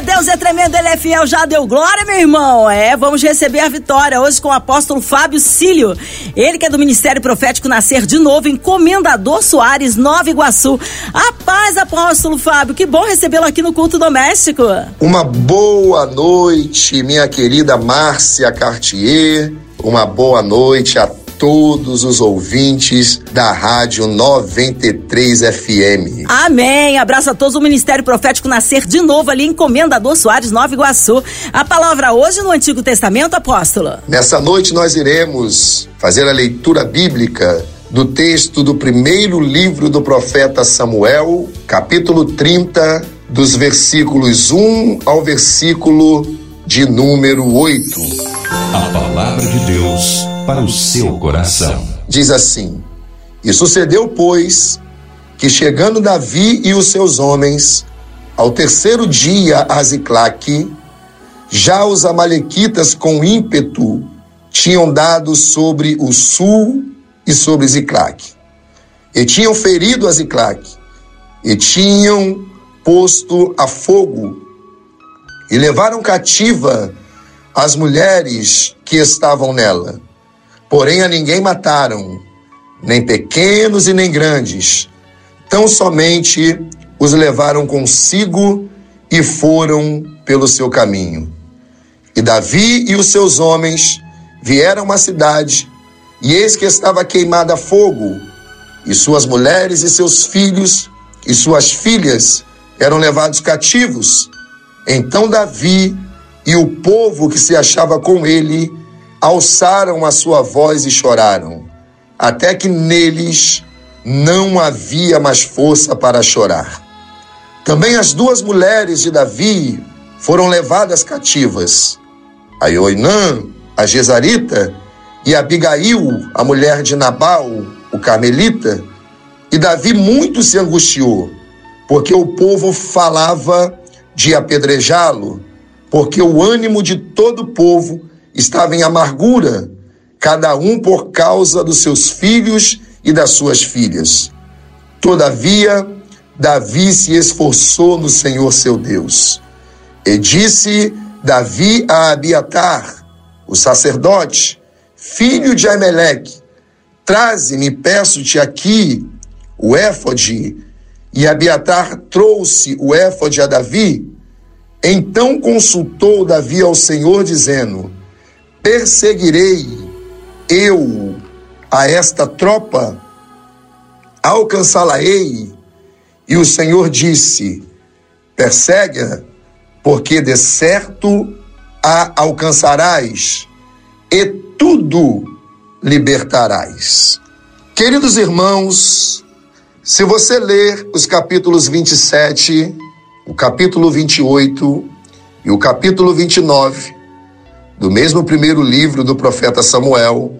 Deus é tremendo, Ele é fiel, já deu glória, meu irmão. É, vamos receber a vitória hoje com o apóstolo Fábio Cílio. Ele que é do Ministério Profético Nascer de Novo, encomendador Soares, Nova Iguaçu. A paz, apóstolo Fábio, que bom recebê-lo aqui no culto doméstico. Uma boa noite, minha querida Márcia Cartier. Uma boa noite a todos os ouvintes da Rádio 93 FM. Amém. Abraço a todos o Ministério Profético Nascer de Novo ali, Encomendador Soares, Nova Iguaçu. A palavra hoje no Antigo Testamento, apóstolo. Nessa noite nós iremos fazer a leitura bíblica do texto do primeiro livro do profeta Samuel, capítulo 30, dos versículos 1 ao versículo de número 8. A palavra de Deus para o seu coração. Diz assim: E sucedeu, pois, que chegando Davi e os seus homens, ao terceiro dia a Ziclaque, já os amalequitas com ímpeto tinham dado sobre o sul e sobre Ziclaque. E tinham ferido a Ziclaque, e tinham posto a fogo, e levaram cativa as mulheres que estavam nela. Porém, a ninguém mataram, nem pequenos e nem grandes. Tão somente os levaram consigo e foram pelo seu caminho. E Davi e os seus homens vieram à cidade, e eis que estava queimada a fogo, e suas mulheres e seus filhos e suas filhas eram levados cativos. Então Davi e o povo que se achava com ele alçaram a sua voz e choraram, até que neles não havia mais força para chorar. Também as duas mulheres de Davi foram levadas cativas, a Ioinã, a Gesarita, e Abigail, a mulher de Nabal, o Carmelita, e Davi muito se angustiou, porque o povo falava de apedrejá-lo, porque o ânimo de todo o povo estava em amargura, cada um por causa dos seus filhos e das suas filhas. Todavia, Davi se esforçou no Senhor seu Deus. E disse Davi a Abiatar, o sacerdote, filho de Ameleque, traze-me, peço-te aqui o éfode. E Abiatar trouxe o éfode a Davi. Então consultou Davi ao Senhor, dizendo: perseguirei eu a esta tropa, alcançá-la-ei. E o Senhor disse: persegue-a, porque de certo a alcançarás, e tudo libertarás. Queridos irmãos, se você ler os capítulos 27, o capítulo 28 e o capítulo 29, do mesmo primeiro livro do profeta Samuel,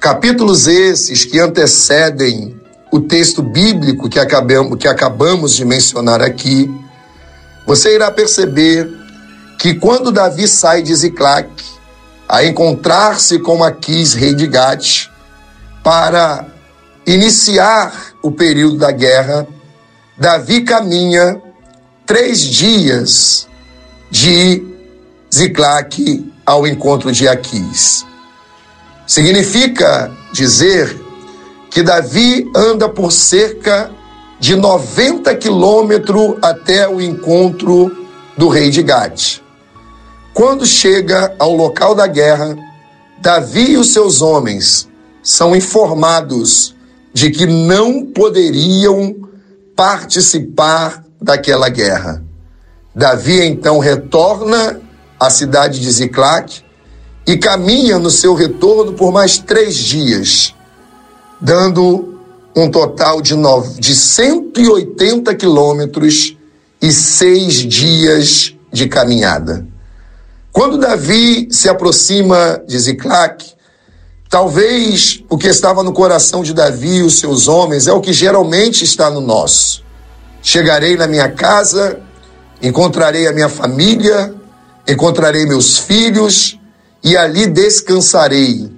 capítulos esses que antecedem o texto bíblico que acabamos, que acabamos de mencionar aqui, você irá perceber que quando Davi sai de Ziclac a encontrar-se com Aquis, rei de Gate, para iniciar o período da guerra, Davi caminha três dias de Ziclac ao encontro de Aquis. Significa dizer que Davi anda por cerca de 90 quilômetros até o encontro do rei de Gade. Quando chega ao local da guerra, Davi e os seus homens são informados de que não poderiam participar daquela guerra. Davi então retorna à cidade de Ziclac e caminha no seu retorno por mais três dias, dando um total de, nove, de 180 quilômetros e seis dias de caminhada. Quando Davi se aproxima de Ziclac, talvez o que estava no coração de Davi e os seus homens é o que geralmente está no nosso. Chegarei na minha casa, encontrarei a minha família, encontrarei meus filhos e ali descansarei,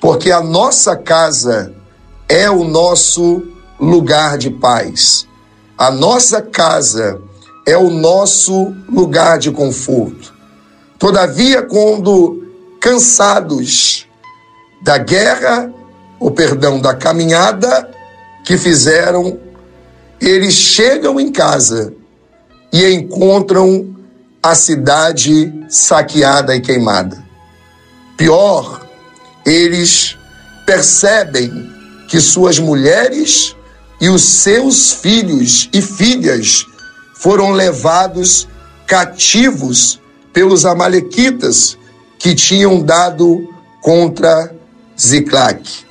porque a nossa casa é o nosso lugar de paz. A nossa casa é o nosso lugar de conforto. Todavia, quando cansados da guerra, o perdão, da caminhada que fizeram, eles chegam em casa e encontram a cidade saqueada e queimada. Pior, eles percebem que suas mulheres e os seus filhos e filhas foram levados cativos pelos amalequitas que tinham dado contra Ziclac.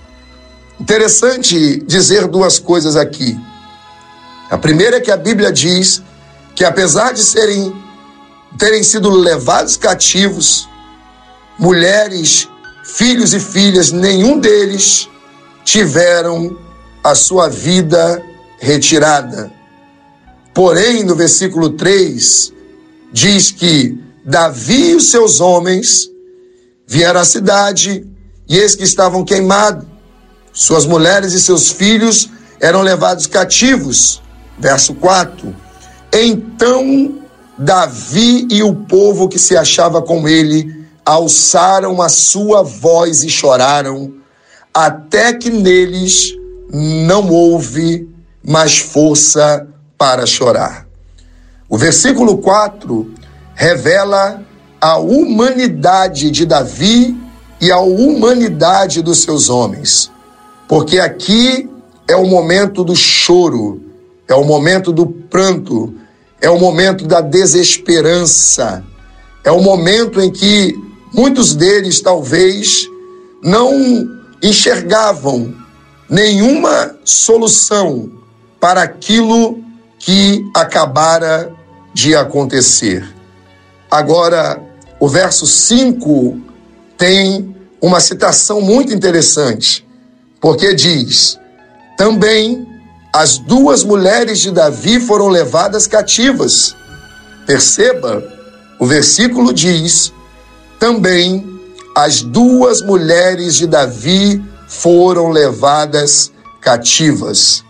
Interessante dizer duas coisas aqui. A primeira é que a Bíblia diz que apesar de serem terem sido levados cativos, mulheres, filhos e filhas, nenhum deles tiveram a sua vida retirada. Porém, no versículo 3, diz que Davi e os seus homens vieram à cidade e eis que estavam queimados. Suas mulheres e seus filhos eram levados cativos. Verso 4. Então Davi e o povo que se achava com ele alçaram a sua voz e choraram, até que neles não houve mais força para chorar. O versículo 4 revela a humanidade de Davi e a humanidade dos seus homens. Porque aqui é o momento do choro, é o momento do pranto, é o momento da desesperança, é o momento em que muitos deles talvez não enxergavam nenhuma solução para aquilo que acabara de acontecer. Agora, o verso 5 tem uma citação muito interessante porque diz: também as duas mulheres de Davi foram levadas cativas. Perceba, o versículo diz: também as duas mulheres de Davi foram levadas cativas.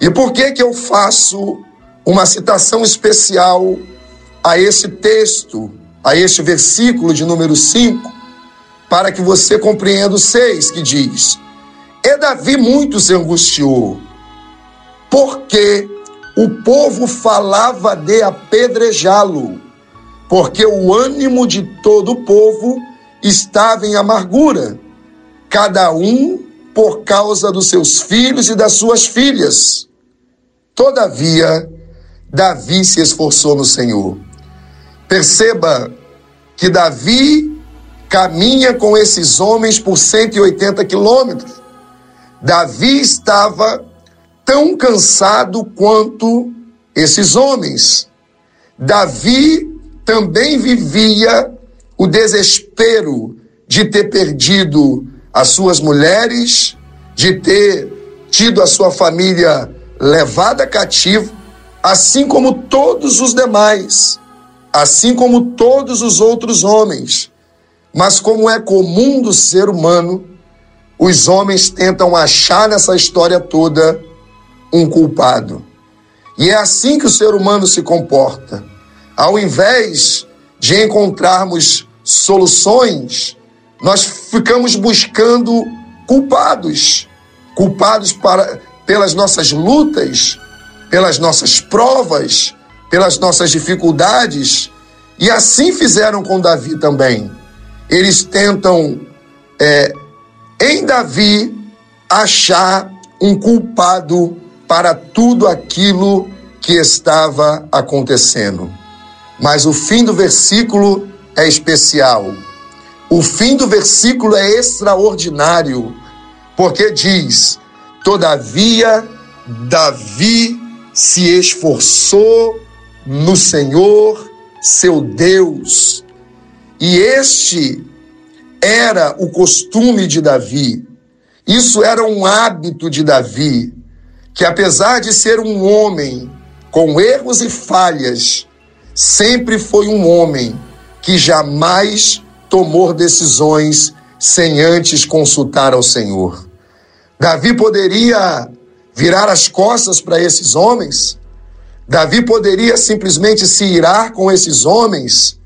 E por que que eu faço uma citação especial a esse texto, a este versículo de número 5, para que você compreenda o 6 que diz: e Davi muito se angustiou, porque o povo falava de apedrejá-lo, porque o ânimo de todo o povo estava em amargura, cada um por causa dos seus filhos e das suas filhas. Todavia, Davi se esforçou no Senhor. Perceba que Davi caminha com esses homens por 180 quilômetros. Davi estava tão cansado quanto esses homens. Davi também vivia o desespero de ter perdido as suas mulheres, de ter tido a sua família levada cativo, assim como todos os demais, assim como todos os outros homens. Mas como é comum do ser humano, os homens tentam achar nessa história toda um culpado. E é assim que o ser humano se comporta. Ao invés de encontrarmos soluções, nós ficamos buscando culpados, culpados para, pelas nossas lutas, pelas nossas provas, pelas nossas dificuldades. E assim fizeram com Davi também. Eles tentam é, em Davi achar um culpado para tudo aquilo que estava acontecendo. Mas o fim do versículo é especial. O fim do versículo é extraordinário, porque diz: Todavia, Davi se esforçou no Senhor, seu Deus, e este era o costume de Davi, isso era um hábito de Davi, que apesar de ser um homem com erros e falhas, sempre foi um homem que jamais tomou decisões sem antes consultar ao Senhor. Davi poderia virar as costas para esses homens, Davi poderia simplesmente se irar com esses homens,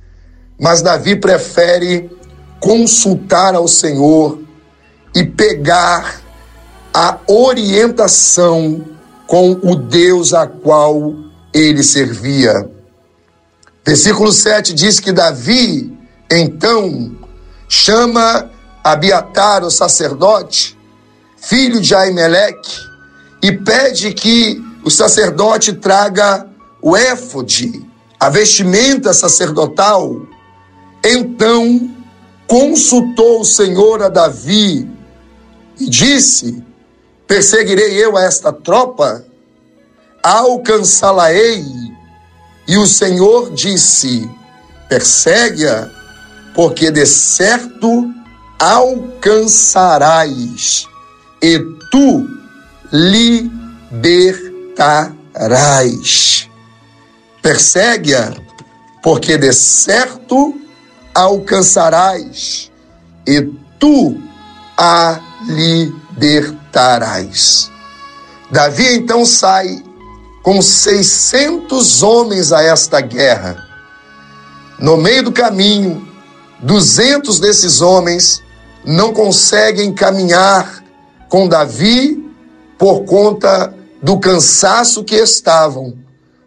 mas Davi prefere consultar ao Senhor e pegar a orientação com o Deus a qual ele servia. Versículo 7 diz que Davi, então, chama Abiatar, o sacerdote, filho de Aimeleque, e pede que o sacerdote traga o éfode, a vestimenta sacerdotal. Então consultou o Senhor a Davi e disse: Perseguirei eu a esta tropa? Alcançá-la-ei. E o Senhor disse: Persegue-a, porque de certo alcançarás, e tu libertarás. Persegue-a, porque de certo alcançarás, e tu a libertarás. Davi então sai com 600 homens a esta guerra. No meio do caminho, 200 desses homens não conseguem caminhar com Davi por conta do cansaço que estavam,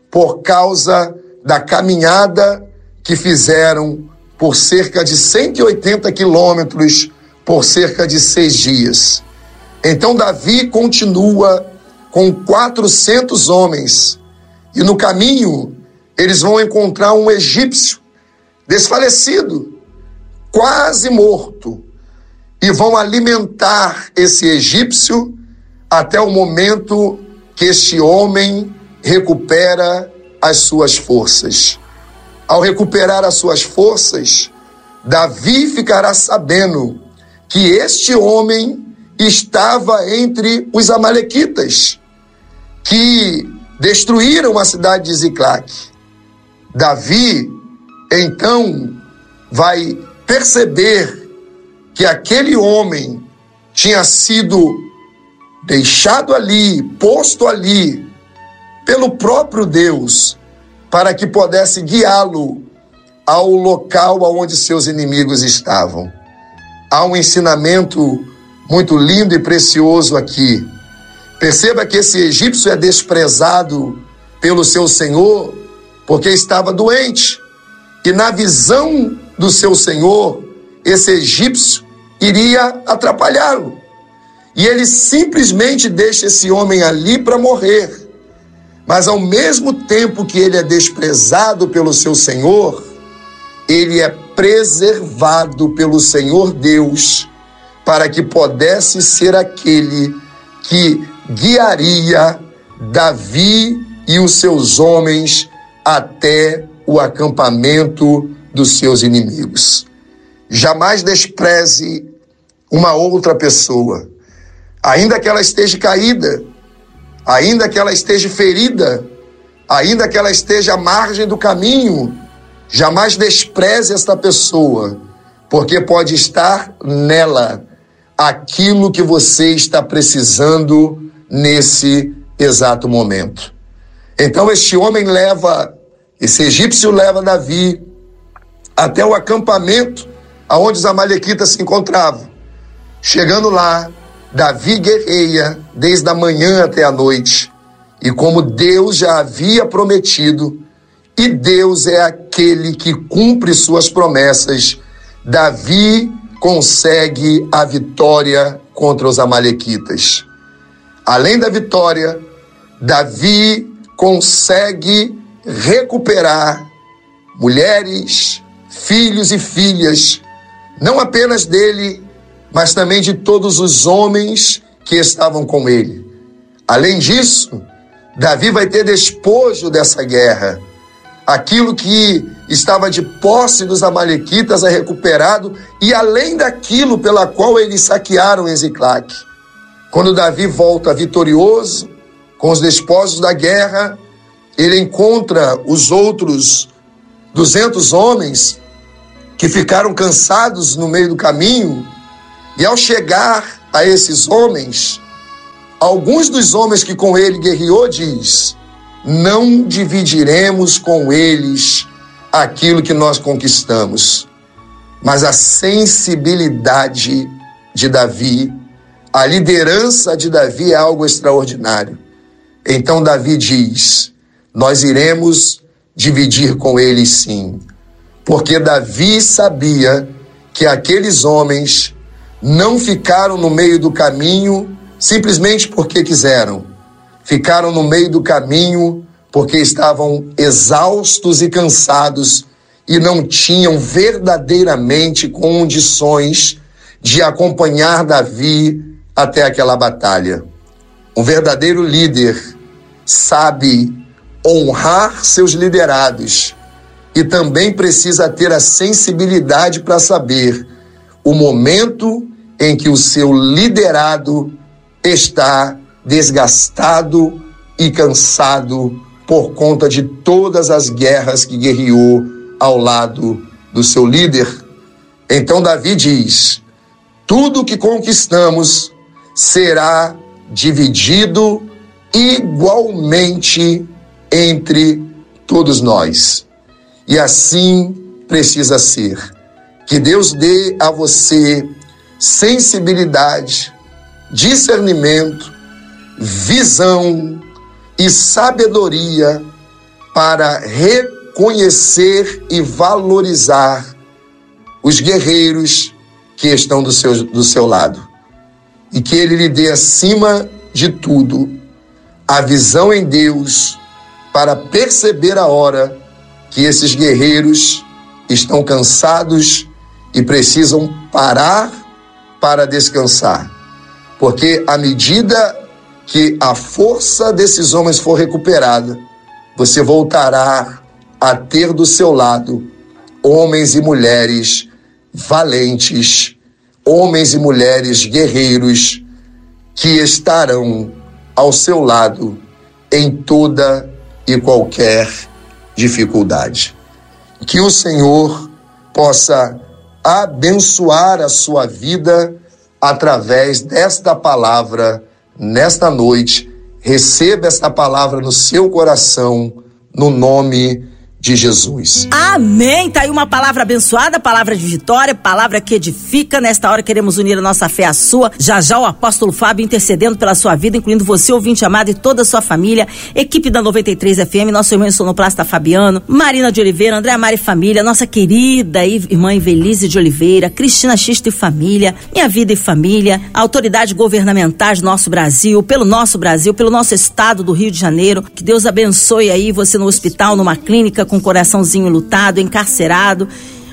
por causa da caminhada que fizeram por cerca de 180 quilômetros por cerca de seis dias. Então Davi continua com 400 homens e no caminho eles vão encontrar um egípcio desfalecido, quase morto, e vão alimentar esse egípcio até o momento que este homem recupera as suas forças. Ao recuperar as suas forças, Davi ficará sabendo que este homem estava entre os Amalequitas, que destruíram a cidade de Ziclac. Davi, então, vai perceber que aquele homem tinha sido deixado ali, posto ali, pelo próprio Deus, para que pudesse guiá-lo ao local aonde seus inimigos estavam há um ensinamento muito lindo e precioso aqui. Perceba que esse egípcio é desprezado pelo seu senhor porque estava doente. E na visão do seu senhor, esse egípcio iria atrapalhá-lo. E ele simplesmente deixa esse homem ali para morrer. Mas ao mesmo tempo que ele é desprezado pelo seu senhor, ele é preservado pelo Senhor Deus para que pudesse ser aquele que guiaria Davi e os seus homens até o acampamento dos seus inimigos. Jamais despreze uma outra pessoa, ainda que ela esteja caída, ainda que ela esteja ferida, ainda que ela esteja à margem do caminho, Jamais despreze esta pessoa, porque pode estar nela aquilo que você está precisando nesse exato momento. Então este homem leva, esse egípcio leva Davi até o acampamento aonde os amalequitas se encontravam. Chegando lá, Davi guerreia desde a manhã até a noite. E como Deus já havia prometido, e Deus é aquele que cumpre suas promessas. Davi consegue a vitória contra os Amalequitas. Além da vitória, Davi consegue recuperar mulheres, filhos e filhas, não apenas dele, mas também de todos os homens que estavam com ele. Além disso, Davi vai ter despojo dessa guerra aquilo que estava de posse dos amalequitas é recuperado e além daquilo pela qual eles saquearam Eziclac. Quando Davi volta vitorioso com os despojos da guerra, ele encontra os outros 200 homens que ficaram cansados no meio do caminho, e ao chegar a esses homens, alguns dos homens que com ele guerreou diz: Não dividiremos com eles aquilo que nós conquistamos. Mas a sensibilidade de Davi, a liderança de Davi é algo extraordinário. Então Davi diz: Nós iremos dividir com eles sim, porque Davi sabia que aqueles homens não ficaram no meio do caminho simplesmente porque quiseram. Ficaram no meio do caminho porque estavam exaustos e cansados e não tinham verdadeiramente condições de acompanhar Davi até aquela batalha. Um verdadeiro líder sabe honrar seus liderados e também precisa ter a sensibilidade para saber o momento em que o seu liderado está desgastado e cansado por conta de todas as guerras que guerreou ao lado do seu líder. Então Davi diz: tudo que conquistamos será dividido igualmente entre todos nós. E assim precisa ser. Que Deus dê a você sensibilidade, discernimento, visão e sabedoria para reconhecer e valorizar os guerreiros que estão do seu, do seu lado. E que Ele lhe dê, acima de tudo, a visão em Deus para perceber a hora que esses guerreiros estão cansados e precisam parar para descansar. Porque à medida que a força desses homens for recuperada, você voltará a ter do seu lado homens e mulheres valentes, homens e mulheres guerreiros que estarão ao seu lado em toda e qualquer dificuldade. Que o Senhor possa abençoar a sua vida através desta palavra nesta noite. Receba esta palavra no seu coração, no nome de Jesus. Amém. Tá aí uma palavra abençoada, palavra de vitória, palavra que edifica. Nesta hora queremos unir a nossa fé à sua. Já já o apóstolo Fábio intercedendo pela sua vida, incluindo você, ouvinte amado, e toda a sua família. Equipe da 93 FM, nosso irmão sonoplasta Fabiano, Marina de Oliveira, André Mari Família, nossa querida irmã Evelise de Oliveira, Cristina Xisto e Família, Minha Vida e Família, autoridades governamentais do nosso Brasil, pelo nosso Brasil, pelo nosso estado do Rio de Janeiro. Que Deus abençoe aí você no hospital, numa clínica, com o coraçãozinho lutado, encarcerado,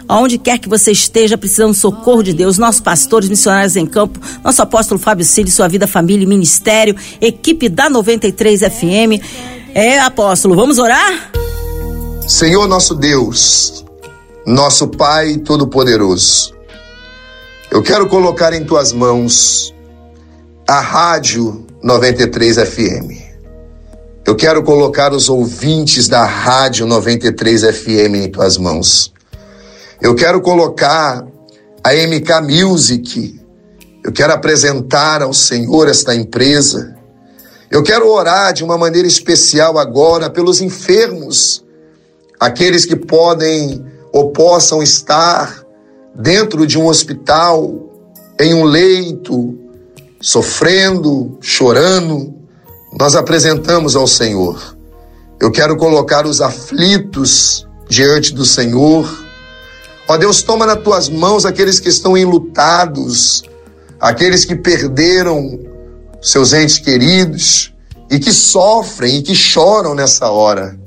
aonde quer que você esteja precisando socorro de Deus, nossos pastores, missionários em campo, nosso apóstolo Fábio Cílio, sua vida, família e ministério, equipe da 93 FM. É, apóstolo, vamos orar? Senhor nosso Deus, nosso Pai Todo-Poderoso, eu quero colocar em tuas mãos a Rádio 93 FM. Eu quero colocar os ouvintes da Rádio 93 FM em tuas mãos. Eu quero colocar a MK Music. Eu quero apresentar ao Senhor esta empresa. Eu quero orar de uma maneira especial agora pelos enfermos, aqueles que podem ou possam estar dentro de um hospital, em um leito, sofrendo, chorando, nós apresentamos ao Senhor. Eu quero colocar os aflitos diante do Senhor. Ó Deus, toma nas tuas mãos aqueles que estão enlutados, aqueles que perderam seus entes queridos e que sofrem e que choram nessa hora.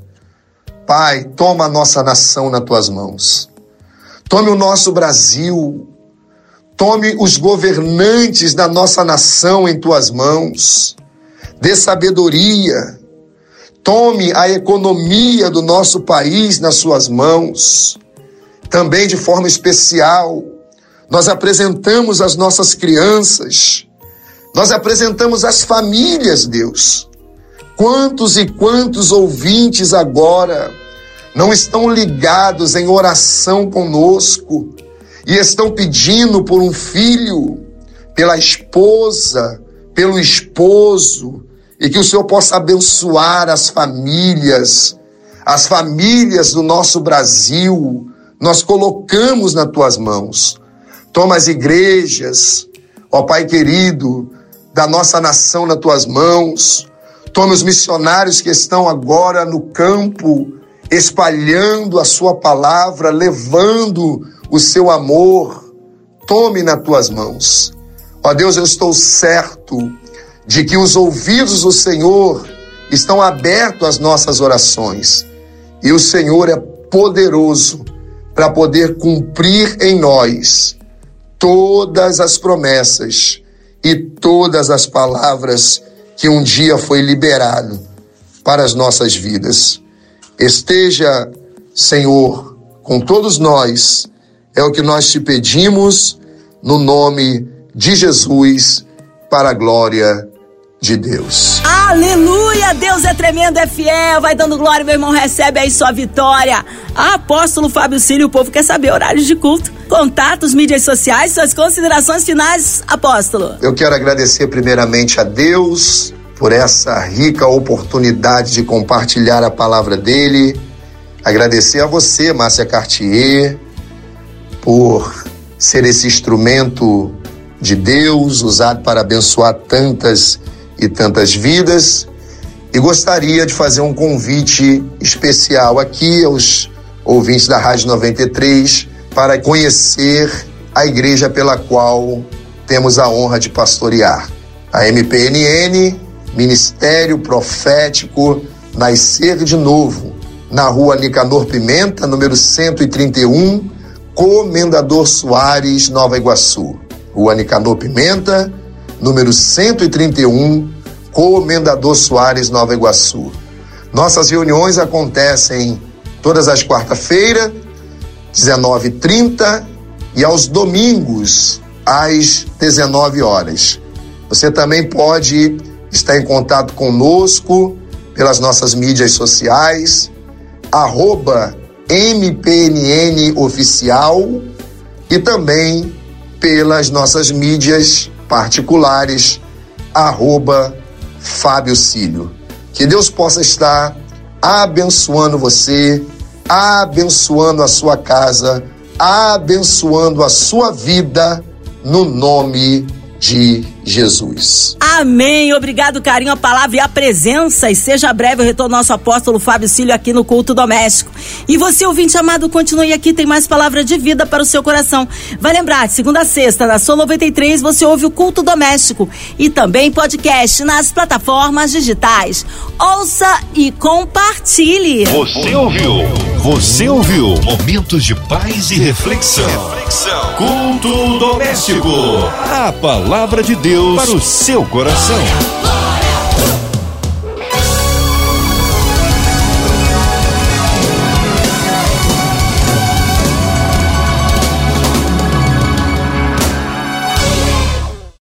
Pai, toma a nossa nação nas tuas mãos. Tome o nosso Brasil. Tome os governantes da nossa nação em tuas mãos dê sabedoria, tome a economia do nosso país nas suas mãos. Também de forma especial, nós apresentamos as nossas crianças, nós apresentamos as famílias, Deus. Quantos e quantos ouvintes agora não estão ligados em oração conosco e estão pedindo por um filho, pela esposa, pelo esposo, e que o Senhor possa abençoar as famílias, as famílias do nosso Brasil, nós colocamos nas tuas mãos. Toma as igrejas, ó Pai querido, da nossa nação nas tuas mãos. Toma os missionários que estão agora no campo, espalhando a sua palavra, levando o seu amor. Tome nas tuas mãos. Ó Deus, eu estou certo de que os ouvidos do Senhor estão abertos às nossas orações. E o Senhor é poderoso para poder cumprir em nós todas as promessas e todas as palavras que um dia foi liberado para as nossas vidas. Esteja, Senhor, com todos nós, é o que nós te pedimos no nome de Jesus, para a glória de Deus. Aleluia! Deus é tremendo, é fiel, vai dando glória, meu irmão, recebe aí sua vitória. Apóstolo Fábio Cílio, o povo quer saber horários de culto, contatos, mídias sociais, suas considerações finais, apóstolo. Eu quero agradecer primeiramente a Deus por essa rica oportunidade de compartilhar a palavra dele. Agradecer a você, Márcia Cartier, por ser esse instrumento de Deus usado para abençoar tantas e tantas vidas. E gostaria de fazer um convite especial aqui aos ouvintes da Rádio 93 para conhecer a igreja pela qual temos a honra de pastorear. A MPNN, Ministério Profético Nascer de Novo, na rua Nicanor Pimenta, número 131, Comendador Soares, Nova Iguaçu. Rua Nicanor Pimenta, número 131, Comendador Soares, Nova Iguaçu. Nossas reuniões acontecem todas as quarta-feiras, 19h30 e aos domingos, às 19 horas. Você também pode estar em contato conosco pelas nossas mídias sociais, arroba MPNN Oficial e também pelas nossas mídias particulares, arroba Fábio Cílio. Que Deus possa estar abençoando você, abençoando a sua casa, abençoando a sua vida, no nome de Jesus. Amém. Obrigado, carinho, a palavra e a presença. E seja breve o retorno nosso apóstolo Fábio Cílio aqui no culto doméstico. E você, ouvinte amado, continue aqui, tem mais palavra de vida para o seu coração. Vai lembrar, segunda a sexta, na Sua 93, você ouve o culto doméstico e também podcast nas plataformas digitais. Ouça e compartilhe. Você ouviu? Você ouviu? Momentos de paz e reflexão. reflexão. Culto doméstico. A palavra de Deus para o seu coração.